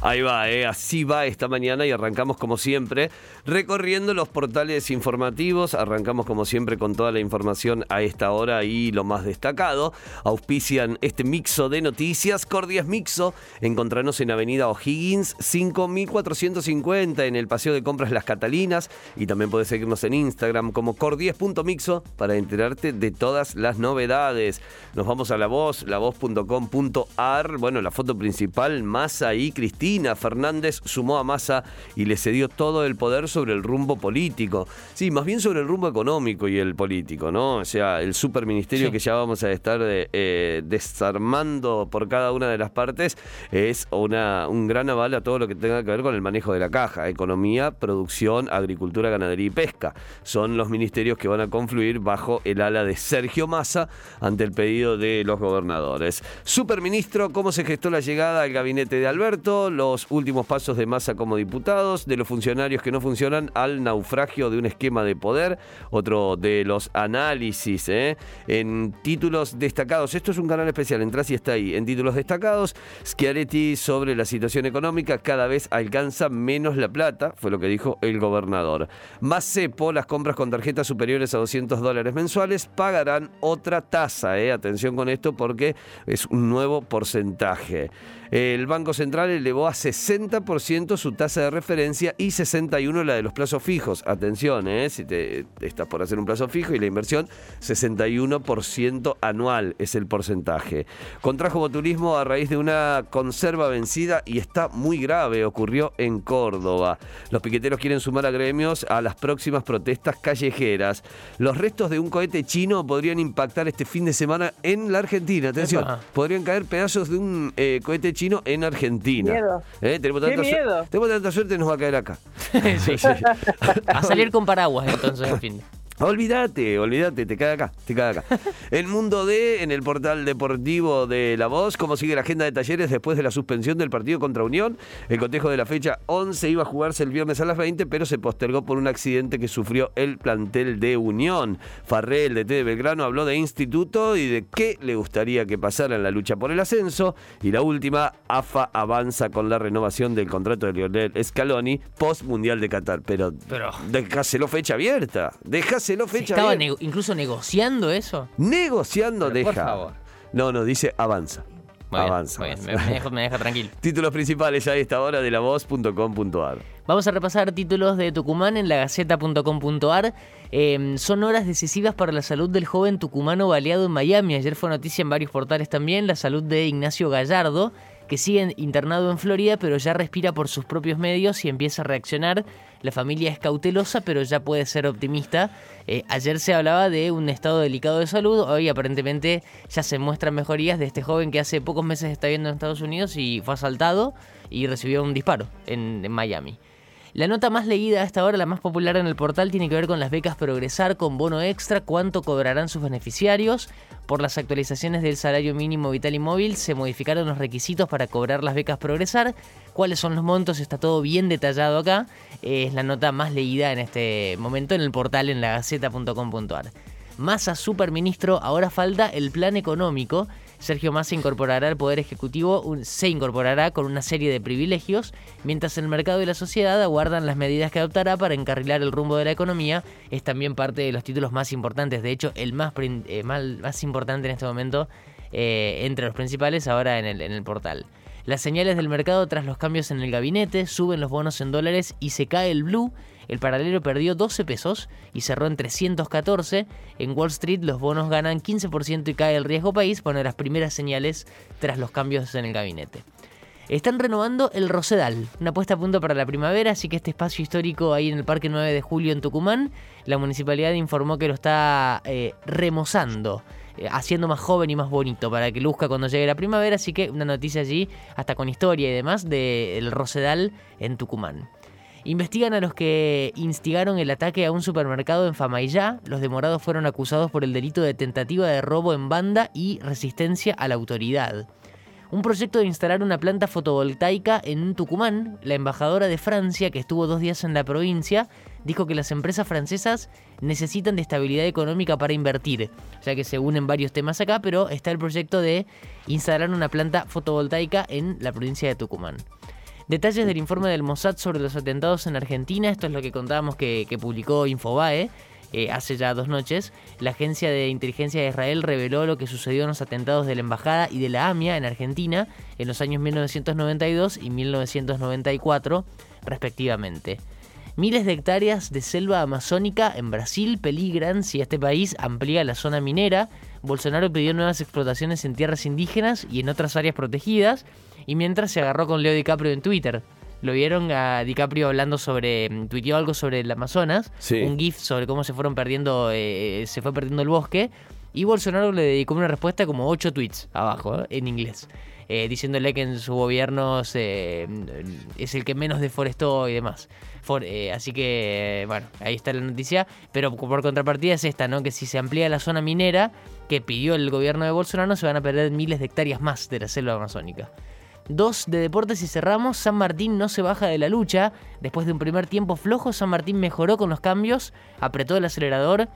Ahí va, eh, así va esta mañana y arrancamos como siempre recorriendo los portales informativos. Arrancamos como siempre con toda la información a esta hora y lo más destacado. Auspician este mixo de noticias. Cordias Mixo. Encontranos en Avenida O'Higgins 5450 en el Paseo de Compras Las Catalinas. Y también puedes seguirnos en Instagram como cordies.mixo para enterarte de todas las novedades. Nos vamos a la voz, lavoz.com.ar. Bueno, la foto principal, Massa y Cristina Fernández sumó a Massa y le cedió todo el poder sobre el rumbo político. Sí, más bien sobre el rumbo económico y el político, ¿no? O sea, el superministerio que ya vamos a estar eh, eh, desarmando por cada una de las partes es una, un gran aval a todo lo que tenga que ver con el manejo de la caja. Economía, producción, agricultura, ganadería y pesca. Son los ministerios que van a confluir bajo el ala de Sergio Massa ante el pedido de los gobernadores. Superministro, ¿cómo se gestó la llegada al gabinete de Alberto? Los últimos pasos de Massa como diputados, de los funcionarios que no funcionan al naufragio de un esquema de poder, otro de los análisis ¿eh? en títulos destacados. Esto es un canal especial, entras y está ahí. En títulos destacados, Schiaretti sobre la situación económica cada vez alcanza menos la plata, fue lo que dijo el gobernador. Más cepo, las compras con tarjetas superiores a 200 dólares mensuales pagarán otra tasa. ¿eh? Atención con esto porque es un nuevo porcentaje. El Banco Central elevó a 60% su tasa de referencia y 61% la de los plazos fijos. Atención, ¿eh? si te, estás por hacer un plazo fijo y la inversión, 61% anual es el porcentaje. Contrajo botulismo a raíz de una conserva vencida y está muy grave, ocurrió en Córdoba. Los piqueteros quieren sumar a gremios a las próximas protestas callejeras. Los restos de un cohete chino podrían impactar este fin de semana en la Argentina. Atención, podrían caer pedazos de un eh, cohete chino en Argentina. Miedo. ¿Eh? Tenemos, tanta Qué miedo. tenemos tanta suerte, nos va a caer acá. A salir con paraguas entonces, en fin. Olvídate, olvídate, te cae acá, te cae acá. El mundo de, en el portal deportivo de La Voz, cómo sigue la agenda de talleres después de la suspensión del partido contra Unión. El cotejo de la fecha 11 iba a jugarse el viernes a las 20, pero se postergó por un accidente que sufrió el plantel de Unión. Farrell, de T de Belgrano, habló de instituto y de qué le gustaría que pasara en la lucha por el ascenso. Y la última, AFA avanza con la renovación del contrato de Lionel Scaloni post Mundial de Qatar. Pero, Pero- dejáselo fecha abierta, dejáselo ¿Se fecha estaba incluso negociando eso? Negociando Pero, por deja. favor. No, no, dice avanza. Muy bien, avanza. muy bien, avanza. me, me deja, me deja tranquilo. Títulos principales a esta hora de la voz.com.ar. Vamos a repasar títulos de Tucumán en lagaceta.com.ar. Eh, son horas decisivas para la salud del joven tucumano baleado en Miami. Ayer fue noticia en varios portales también. La salud de Ignacio Gallardo, que sigue internado en Florida, pero ya respira por sus propios medios y empieza a reaccionar. La familia es cautelosa, pero ya puede ser optimista. Eh, ayer se hablaba de un estado delicado de salud. Hoy aparentemente ya se muestran mejorías de este joven que hace pocos meses está viviendo en Estados Unidos y fue asaltado y recibió un disparo en- en Miami. La nota más leída hasta ahora, la más popular en el portal, tiene que ver con las becas Progresar con bono extra, cuánto cobrarán sus beneficiarios. Por las actualizaciones del salario mínimo vital y móvil se modificaron los requisitos para cobrar las becas Progresar. ¿Cuáles son los montos? Está todo bien detallado acá. Es la nota más leída en este momento en el portal en lagaceta.com.ar. Massa superministro, ahora falta el plan económico. Sergio Massa incorporará al Poder Ejecutivo, un- se incorporará con una serie de privilegios, mientras el mercado y la sociedad aguardan las medidas que adoptará para encarrilar el rumbo de la economía. Es también parte de los títulos más importantes, de hecho, el más, eh, más importante en este momento, eh, entre los principales, ahora en el, en el portal. Las señales del mercado tras los cambios en el gabinete, suben los bonos en dólares y se cae el blue. El paralelo perdió 12 pesos y cerró en 314. En Wall Street los bonos ganan 15% y cae el riesgo país. Bueno, las primeras señales tras los cambios en el gabinete. Están renovando el Rosedal, una puesta a punto para la primavera, así que este espacio histórico ahí en el Parque 9 de Julio en Tucumán, la municipalidad informó que lo está eh, remozando, haciendo más joven y más bonito para que luzca cuando llegue la primavera, así que una noticia allí, hasta con historia y demás, del Rosedal en Tucumán. Investigan a los que instigaron el ataque a un supermercado en Famaillá. Los demorados fueron acusados por el delito de tentativa de robo en banda y resistencia a la autoridad un proyecto de instalar una planta fotovoltaica en Tucumán. La embajadora de Francia, que estuvo dos días en la provincia, dijo que las empresas francesas necesitan de estabilidad económica para invertir. Sea que se unen varios temas acá, pero está el proyecto de instalar una planta fotovoltaica en la provincia de Tucumán. Detalles del informe del Mossad sobre los atentados en Argentina, esto es lo que contábamos que, publicó Infobae. Eh, hace ya dos noches, la Agencia de Inteligencia de Israel reveló lo que sucedió en los atentados de la Embajada y de la AMIA en Argentina en los años 1992 y 1994, respectivamente. Miles de hectáreas de selva amazónica en Brasil peligran si este país amplía la zona minera. Bolsonaro pidió nuevas explotaciones en tierras indígenas y en otras áreas protegidas, y mientras se agarró con Leo DiCaprio en Twitter. Lo vieron a DiCaprio hablando sobre, mm, tuiteó algo sobre el Amazonas, un GIF sobre cómo se fueron perdiendo, eh, se fue perdiendo el bosque, y Bolsonaro le dedicó una respuesta como ocho tweets abajo, eh, en inglés. Eh, diciéndole que en su gobierno mm, es el que menos deforestó y demás. Eh, así que, bueno, ahí está la noticia. Pero por contrapartida es esta, ¿no? Que si se amplía la zona minera que pidió el gobierno de Bolsonaro, se van a perder miles de hectáreas más de la selva amazónica. Dos de deportes y cerramos. San Martín no se baja de la lucha. Después de un primer tiempo flojo, San Martín mejoró con los cambios, apretó el acelerador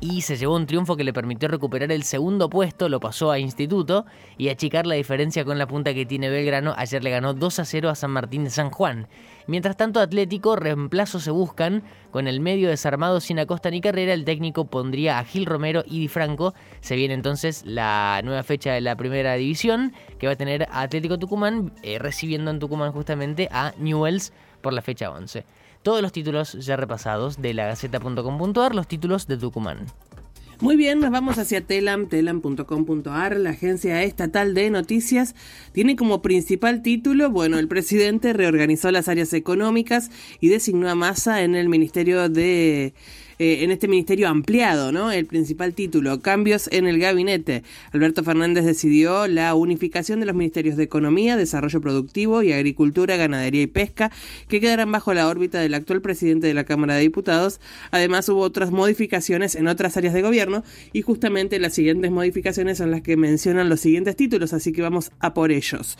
y se llevó un triunfo que le permitió recuperar el segundo puesto, lo pasó a Instituto y achicar la diferencia con la punta que tiene Belgrano. Ayer le ganó 2 a 0 a San Martín de San Juan. Mientras tanto, Atlético, reemplazos se buscan. Con el medio desarmado sin acosta ni carrera, el técnico pondría a Gil Romero y Di Franco. Se viene entonces la nueva fecha de la primera división, que va a tener Atlético Tucumán, eh, recibiendo en Tucumán justamente a Newells por la fecha 11. Todos los títulos ya repasados de la Gaceta.com.ar, los títulos de Tucumán. Muy bien, nos vamos hacia Telam, telam.com.ar, la agencia estatal de noticias. Tiene como principal título, bueno, el presidente reorganizó las áreas económicas y designó a Massa en el Ministerio de eh, en este ministerio ampliado, ¿no? El principal título, cambios en el gabinete. Alberto Fernández decidió la unificación de los ministerios de Economía, Desarrollo Productivo y Agricultura, Ganadería y Pesca, que quedarán bajo la órbita del actual presidente de la Cámara de Diputados. Además, hubo otras modificaciones en otras áreas de gobierno y justamente las siguientes modificaciones son las que mencionan los siguientes títulos, así que vamos a por ellos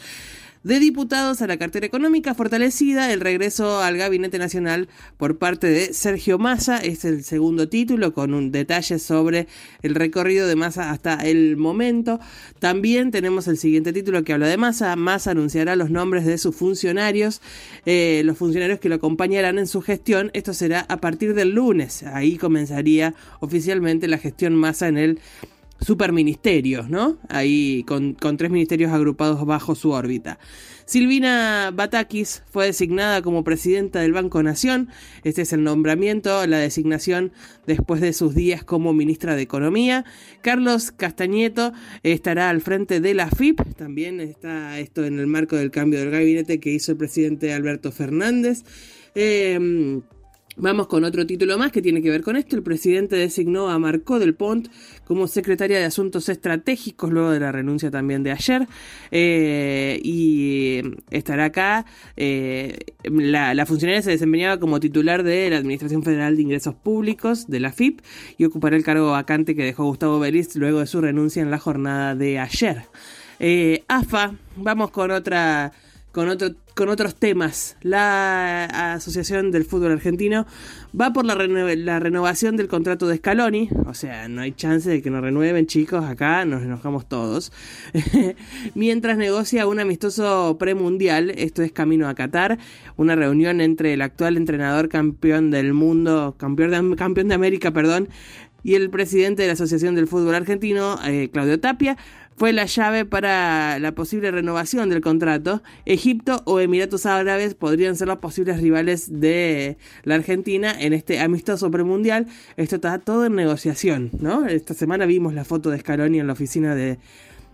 de diputados a la cartera económica fortalecida, el regreso al Gabinete Nacional por parte de Sergio Massa, es el segundo título con un detalle sobre el recorrido de Massa hasta el momento. También tenemos el siguiente título que habla de Massa, Massa anunciará los nombres de sus funcionarios, eh, los funcionarios que lo acompañarán en su gestión, esto será a partir del lunes, ahí comenzaría oficialmente la gestión Massa en el superministerios, ¿no? Ahí con, tres ministerios agrupados bajo su órbita. Silvina Batakis fue designada como presidenta del Banco Nación. Este es el nombramiento, la designación después de sus días como ministra de Economía. Carlos Castañeto estará al frente de la FIP. También está esto en el marco del cambio del gabinete que hizo el presidente Alberto Fernández. Eh, Vamos con otro título más que tiene que ver con esto. El presidente designó a Marco del Pont como secretaria de Asuntos Estratégicos luego de la renuncia también de ayer. Eh, y estará acá. Eh, la, funcionaria se desempeñaba como titular de la Administración Federal de Ingresos Públicos, de la FIP, y ocupará el cargo vacante que dejó Gustavo Belis luego de su renuncia en la jornada de ayer. Eh, AFA, vamos con otra con, otro, con otros temas. La Asociación del Fútbol Argentino va por la, la, renovación del contrato de Scaloni. O sea, no hay chance de que nos renueven, chicos. Acá nos enojamos todos. Mientras negocia un amistoso premundial, esto es camino a Qatar, una reunión entre el actual entrenador campeón del mundo, campeón de, campeón de América, perdón, y el presidente de la Asociación del Fútbol Argentino, eh, Claudio Tapia, fue la llave para la posible renovación del contrato. Egipto o Emiratos Árabes podrían ser los posibles rivales de la Argentina en este amistoso premundial. Esto está todo en negociación, ¿no? Esta semana vimos la foto de Scaloni en la oficina de,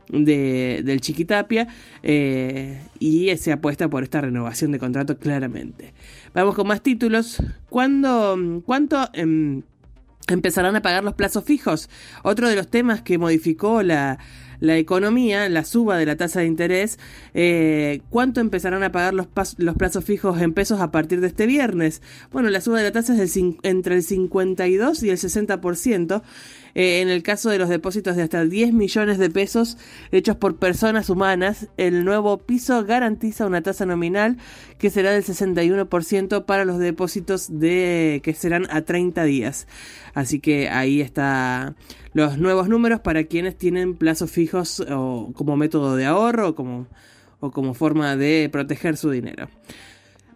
del Chiquitapia eh, y se apuesta por esta renovación de contrato claramente. Vamos con más títulos. ¿Cuándo, ¿Cuánto em, empezarán a pagar los plazos fijos? Otro de los temas que modificó la la economía, la suba de la tasa de interés, eh, ¿cuánto empezarán a pagar los, los plazos fijos en pesos a partir de este viernes? Bueno, la suba de la tasa es del, entre el 52 y el 60%. Eh, en el caso de los depósitos de hasta 10 millones de pesos hechos por personas humanas, el nuevo piso garantiza una tasa nominal que será del 61% para los depósitos de que serán a 30 días. Así que ahí está los nuevos números para quienes tienen plazos fijos o como método de ahorro o como, o como forma de proteger su dinero.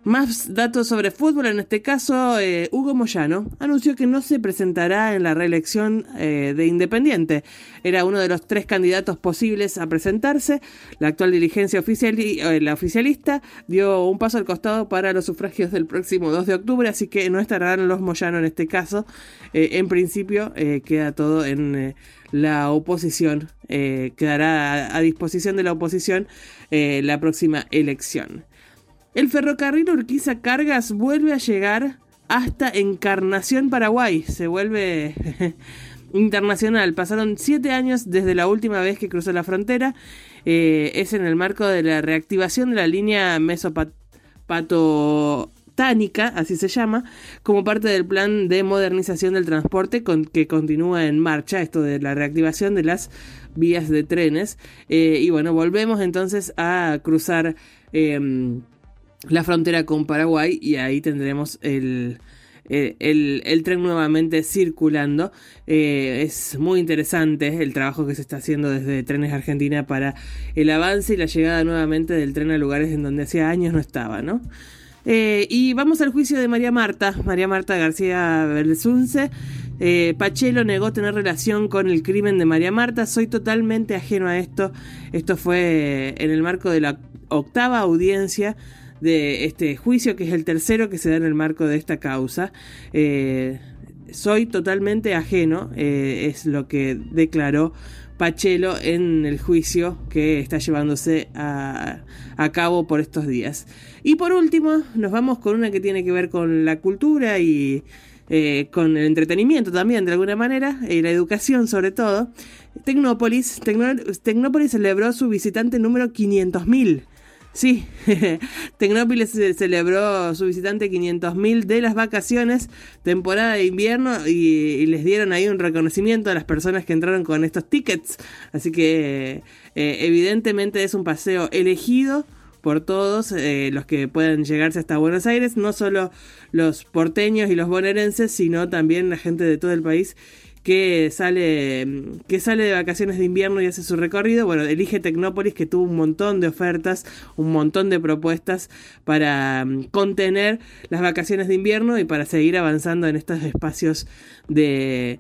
Más datos sobre fútbol, en este caso, eh, Hugo Moyano anunció que no se presentará en la reelección eh, de Independiente. Era uno de los tres candidatos posibles a presentarse. La actual dirigencia eh, la oficialista dio un paso al costado para los sufragios del próximo 2 de octubre, así que no estarán los Moyano en este caso. en principio, queda todo en la oposición, quedará a disposición de la oposición la próxima elección. El ferrocarril Urquiza Cargas vuelve a llegar hasta Encarnación, Paraguay. Se vuelve internacional. Pasaron siete años desde la última vez que cruzó la frontera. Eh, es en el marco de la reactivación de la línea mesopatotánica, así se llama, como parte del plan de modernización del transporte con, que continúa en marcha, esto de la reactivación de las vías de trenes. Eh, y bueno, volvemos entonces a cruzar em, la frontera con Paraguay y ahí tendremos el, el, tren nuevamente circulando. Eh, es muy interesante el trabajo que se está haciendo desde Trenes Argentina para el avance y la llegada nuevamente del tren a lugares en donde hacía años no estaba, ¿no? Eh, y vamos al juicio de María Marta, María Marta García Belsunce. Eh, Pachelo negó tener relación con el crimen de María Marta. Soy totalmente ajeno a esto. Esto fue en el marco de la octava audiencia de este juicio, que es el tercero que se da en el marco de esta causa. Eh, soy totalmente ajeno, eh, es lo que declaró Pachelo en el juicio que está llevándose a, cabo por estos días. Y por último, nos vamos con una que tiene que ver con la cultura y eh, con el entretenimiento también, de alguna manera, y la educación sobre todo. Tecnópolis, Tecnópolis celebró su visitante número 500.000 Sí, Tecnópolis celebró su visitante 500.000 de las vacaciones, temporada de invierno, y, les dieron ahí un reconocimiento a las personas que entraron con estos tickets. Así que eh, evidentemente es un paseo elegido por todos eh, los que puedan llegarse hasta Buenos Aires, no solo los porteños y los bonaerenses, sino también la gente de todo el país que sale, que sale de vacaciones de invierno y hace su recorrido. Bueno, elige Tecnópolis que tuvo un montón de ofertas, un montón de propuestas para mm, contener las vacaciones de invierno y para seguir avanzando en estos espacios de,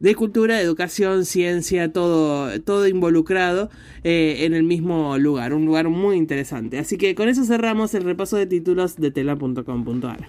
de cultura, educación, ciencia, todo, todo involucrado eh, en el mismo lugar, un lugar muy interesante. Así que con eso cerramos el repaso de títulos de tela.com.ar.